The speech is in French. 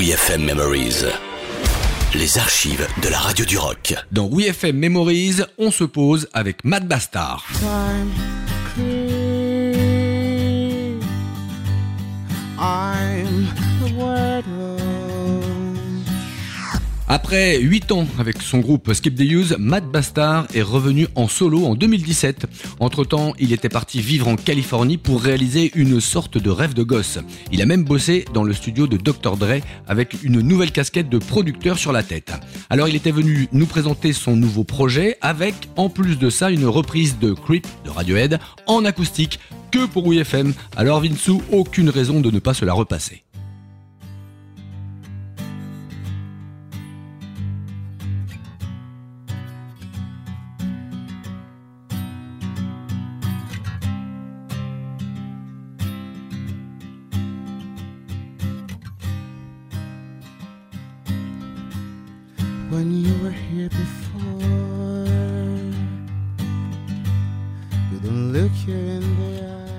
WeFM Memories. Les archives de la radio du rock. Dans WeFM Memories, on se pose avec Matt Bastard. Time Après 8 ans avec son groupe Skip the Use, Matt Bastard est revenu en solo en 2017. Entre-temps, il était parti vivre en Californie pour réaliser une sorte de rêve de gosse. Il a même bossé dans le studio de Dr. Dre avec une nouvelle casquette de producteur sur la tête. Alors il était venu nous présenter son nouveau projet avec, en plus de ça, une reprise de Creep de Radiohead en acoustique que pour WFM. Alors Vinsou, aucune raison de ne pas se la repasser. When you were here before, with a look you in the eye.